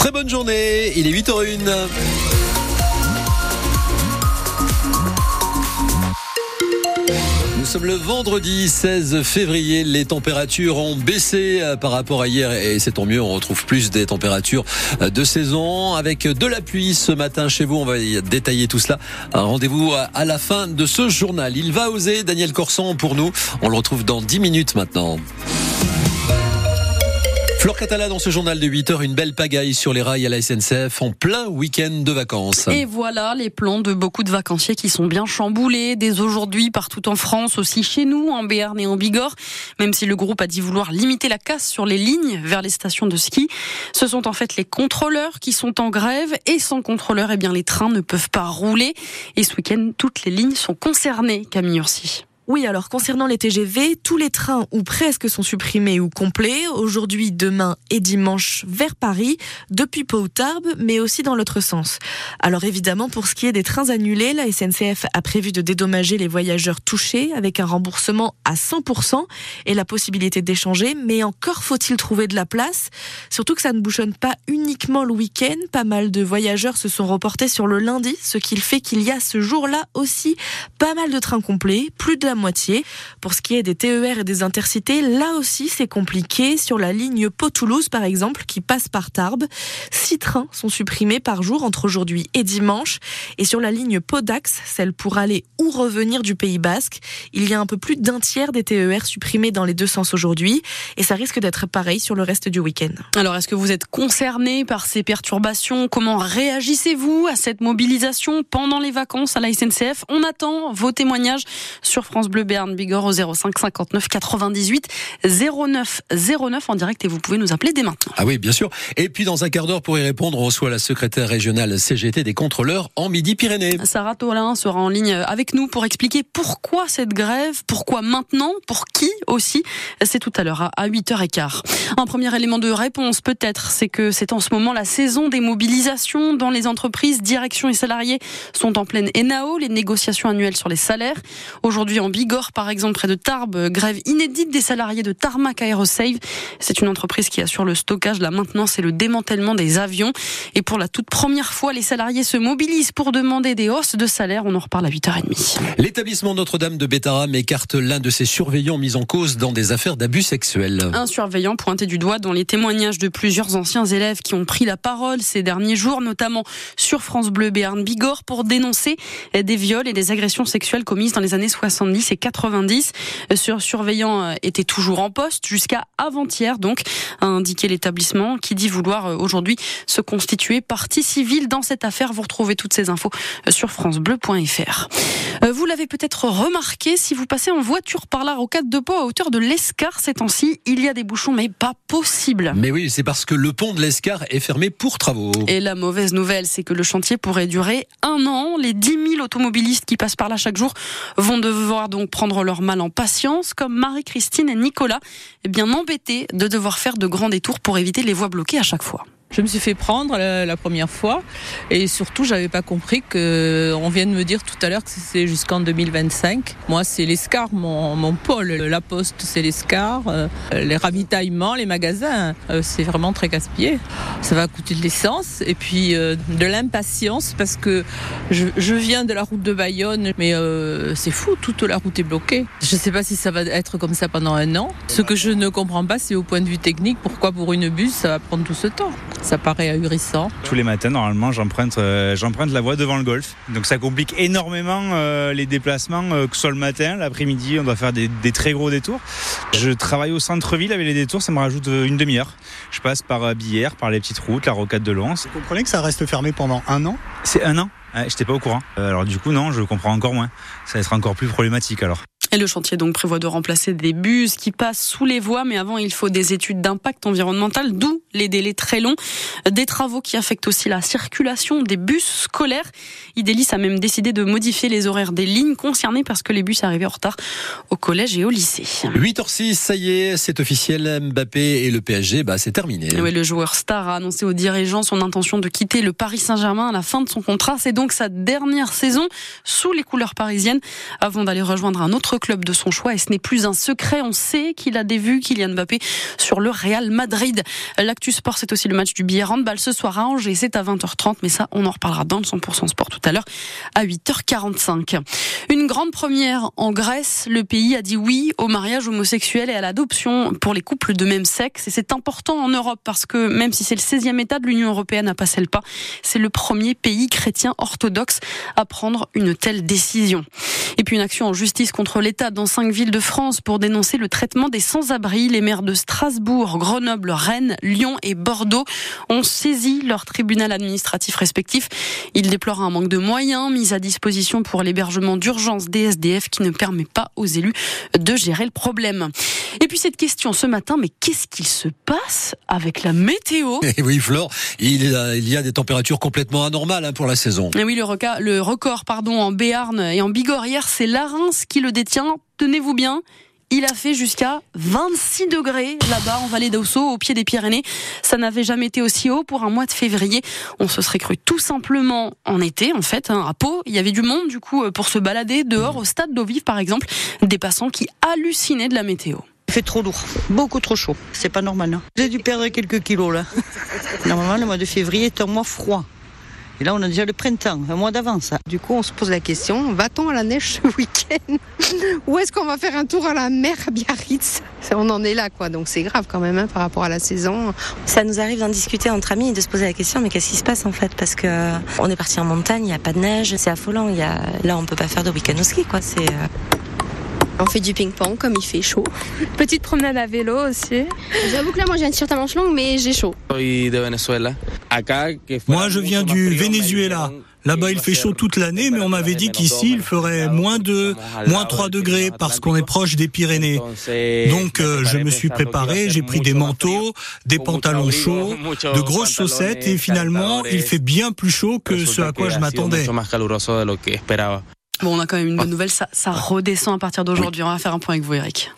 Très bonne journée, il est 8h01. Nous sommes le vendredi 16 février. Les températures ont baissé euh, par rapport à hier et c'est tant mieux. On retrouve plus des températures euh, de saison avec de la pluie ce matin chez vous. On va détailler tout cela. Rendez-vous à la fin de ce journal. Il va oser Daniel Corson pour nous. On le retrouve dans 10 minutes maintenant. Flore Catala dans ce journal de 8 heures, une belle pagaille sur les rails à la SNCF en plein week-end de vacances. Et voilà les plans de beaucoup de vacanciers qui sont bien chamboulés dès aujourd'hui partout en France, aussi chez nous, en Béarn et en Bigorre. Même si le groupe a dit vouloir limiter la casse sur les lignes vers les stations de ski, ce sont en fait les contrôleurs qui sont en grève et sans contrôleurs, eh bien les trains ne peuvent pas rouler. Et ce week-end, toutes les lignes sont concernées, Camille Ursi. Oui, alors concernant les TGV, tous les trains ou presque sont supprimés ou complets, aujourd'hui, demain et dimanche vers Paris, depuis Pau Tarbes, mais aussi dans l'autre sens. Alors évidemment, pour ce qui est des trains annulés, la SNCF a prévu de dédommager les voyageurs touchés avec un remboursement à 100% et la possibilité d'échanger, mais encore faut-il trouver de la place, surtout que ça ne bouchonne pas uniquement le week-end, pas mal de voyageurs se sont reportés sur le lundi, ce qui fait qu'il y a ce jour-là aussi pas mal de trains complets, plus de la moitié. Pour ce qui est des TER et des intercités, là aussi c'est compliqué. Sur la ligne Pau-Toulouse par exemple, qui passe par Tarbes, six trains sont supprimés par jour entre aujourd'hui et dimanche. Et sur la ligne Pau-Dax, celle pour aller ou revenir du Pays Basque, il y a un peu plus d'un tiers des TER supprimés dans les deux sens aujourd'hui. Et ça risque d'être pareil sur le reste du week-end. Alors est-ce que vous êtes concerné par ces perturbations? Comment réagissez-vous à cette mobilisation pendant les vacances à la SNCF On attend vos témoignages sur France Bleu Béarn Bigorre au 05 59 98 09 09 en direct et vous pouvez nous appeler dès maintenant. Ah oui, bien sûr. Et puis dans un quart d'heure pour y répondre, on reçoit la secrétaire régionale CGT des contrôleurs en Midi-Pyrénées. Sarah Tolin sera en ligne avec nous pour expliquer pourquoi cette grève, pourquoi maintenant, pour qui aussi. C'est tout à l'heure à 8h15. Un premier élément de réponse peut-être, c'est que c'est en ce moment la saison des mobilisations dans les entreprises, direction et salariés sont en pleine ENAO, les négociations annuelles sur les salaires. Aujourd'hui en Bigorre, par exemple, près de Tarbes, grève inédite des salariés de Tarmac Aerosave. C'est une entreprise qui assure le stockage, la maintenance et le démantèlement des avions. Et pour la toute première fois, les salariés se mobilisent pour demander des hausses de salaire. On en reparle à 8h30. L'établissement Notre-Dame de Bétarame écarte l'un de ses surveillants mis en cause dans des affaires d'abus sexuels. Un surveillant pointé du doigt dans les témoignages de plusieurs anciens élèves qui ont pris la parole ces derniers jours, notamment sur France Bleu Béarn Bigorre, pour dénoncer des viols et des agressions sexuelles commises dans les années 70 et 90. Ce surveillant euh, était toujours en poste jusqu'à avant-hier, donc, a indiqué l'établissement qui dit vouloir euh, aujourd'hui se constituer partie civile dans cette affaire. Vous retrouvez toutes ces infos euh, sur francebleu.fr. Vous l'avez peut-être remarqué, si vous passez en voiture par la rocade de Pau à hauteur de l'Escar ces temps-ci, il y a des bouchons, mais pas possible. Mais oui, c'est parce que le pont de l'Escar est fermé pour travaux. Et la mauvaise nouvelle, c'est que le chantier pourrait durer un an. Les 10 000 automobilistes qui passent par là chaque jour vont devoir donc prendre leur mal en patience, comme Marie-Christine et Nicolas, eh bien embêtés de devoir faire de grands détours pour éviter les voies bloquées à chaque fois. Je me suis fait prendre la, première fois et surtout j'avais pas compris que on vient de me dire tout à l'heure que c'est jusqu'en 2025. Moi c'est l'Escar mon, mon pôle, la poste c'est l'Escar, euh, les ravitaillements, les magasins, euh, c'est vraiment très gaspillé. Ça va coûter de l'essence et puis euh, de l'impatience parce que je, je, viens de la route de Bayonne mais c'est fou, toute la route est bloquée. Je sais pas si ça va être comme ça pendant un an. Ce que je ne comprends pas c'est au point de vue technique pourquoi pour une bus ça va prendre tout ce temps? Ça paraît ahurissant. Tous les matins, normalement, j'emprunte euh, j'emprunte la voie devant le golf. Donc ça complique énormément euh, les déplacements, euh, que ce soit le matin, l'après-midi, on doit faire des, très gros détours. Je travaille au centre-ville avec les détours, ça me rajoute une demi-heure. Je passe par Billère, par les petites routes, la rocade de Lons. Vous comprenez que ça reste fermé pendant un an? C'est un an Je J'étais pas au courant. Alors du coup, non, je comprends encore moins. Ça va être encore plus problématique alors. Et le chantier donc prévoit de remplacer des bus qui passent sous les voies, mais avant il faut des études d'impact environnemental, d'où les délais très longs. Des travaux qui affectent aussi la circulation des bus scolaires. Idélis a même décidé de modifier les horaires des lignes concernées parce que les bus arrivaient en retard au collège et au lycée. 8h06, ça y est, c'est officiel. Mbappé et le PSG, bah, c'est terminé. Le joueur star a annoncé aux dirigeants son intention de quitter le Paris Saint-Germain à la fin de son contrat. C'est donc sa dernière saison sous les couleurs parisiennes avant d'aller rejoindre un autre club de son choix et ce n'est plus un secret. On sait qu'il a des vues Kylian Mbappé sur le Real Madrid. L'actu sport, c'est aussi le match du billet handball ce soir à Angers. C'est à 20h30, mais ça, on en reparlera dans le 100% sport tout à l'heure à 8h45. Une grande première en Grèce. Le pays a dit oui au mariage homosexuel et à l'adoption pour les couples de même sexe. Et c'est important en Europe parce que même si c'est le 16e État de l'Union européenne à passer le pas, c'est le premier pays chrétien orthodoxe à prendre une telle décision. Et puis une action en justice contre l'État dans cinq villes de France pour dénoncer le traitement des sans-abri. Les maires de Strasbourg, Grenoble, Rennes, Lyon et Bordeaux ont saisi leur tribunal administratif respectif. Ils déplorent un manque de moyens mis à disposition pour l'hébergement d'urgence des SDF qui ne permet pas aux élus de gérer le problème. Et puis cette question ce matin, mais qu'est-ce qu'il se passe avec la météo? Et oui, Flore, il y a, des températures complètement anormales hein, pour la saison. Et oui, le, record, le record pardon, en Béarn et en Bigorre hier, c'est Larens qui le détient. Tenez-vous bien. Il a fait jusqu'à 26 degrés là-bas en vallée d'Osso, au pied des Pyrénées. Ça n'avait jamais été aussi haut pour un mois de février. On se serait cru tout simplement en été, en fait, hein, à Pau. Il y avait du monde, du coup, pour se balader dehors au stade d'eau vive, par exemple. Des passants qui hallucinaient de la météo. Il fait trop lourd, beaucoup trop chaud. C'est pas normal. Hein. J'ai dû perdre quelques kilos là. Normalement, le mois de février est un mois froid. Et là, on a déjà le printemps, un mois d'avance. Du coup, on se pose la question, va-t-on à la neige ce week-end Ou est-ce qu'on va faire un tour à la mer à Biarritz? On en est là, quoi. Donc c'est grave quand même hein, par rapport à la saison. Ça nous arrive d'en discuter entre amis et de se poser la question, mais qu'est-ce qui se passe en fait? Parce que on est parti en montagne, il n'y a pas de neige, c'est affolant. Il y a... Là, on peut pas faire de week-end au ski, quoi. C'est... On fait du ping-pong comme il fait chaud. Petite promenade à vélo aussi. J'avoue que là, moi j'ai un t-shirt à manches longues, mais j'ai chaud. Moi, je viens du Venezuela. Là-bas, il fait chaud toute l'année, mais on m'avait dit qu'ici, il ferait moins 2, moins 3 degrés parce qu'on est proche des Pyrénées. Donc, euh, je me suis préparé, j'ai pris des manteaux, des pantalons chauds, de grosses chaussettes et finalement, il fait bien plus chaud que ce à quoi je m'attendais. Bon, on a quand même une bonne nouvelle, ça, ça redescend à partir d'aujourd'hui. On va faire un point avec vous, Eric.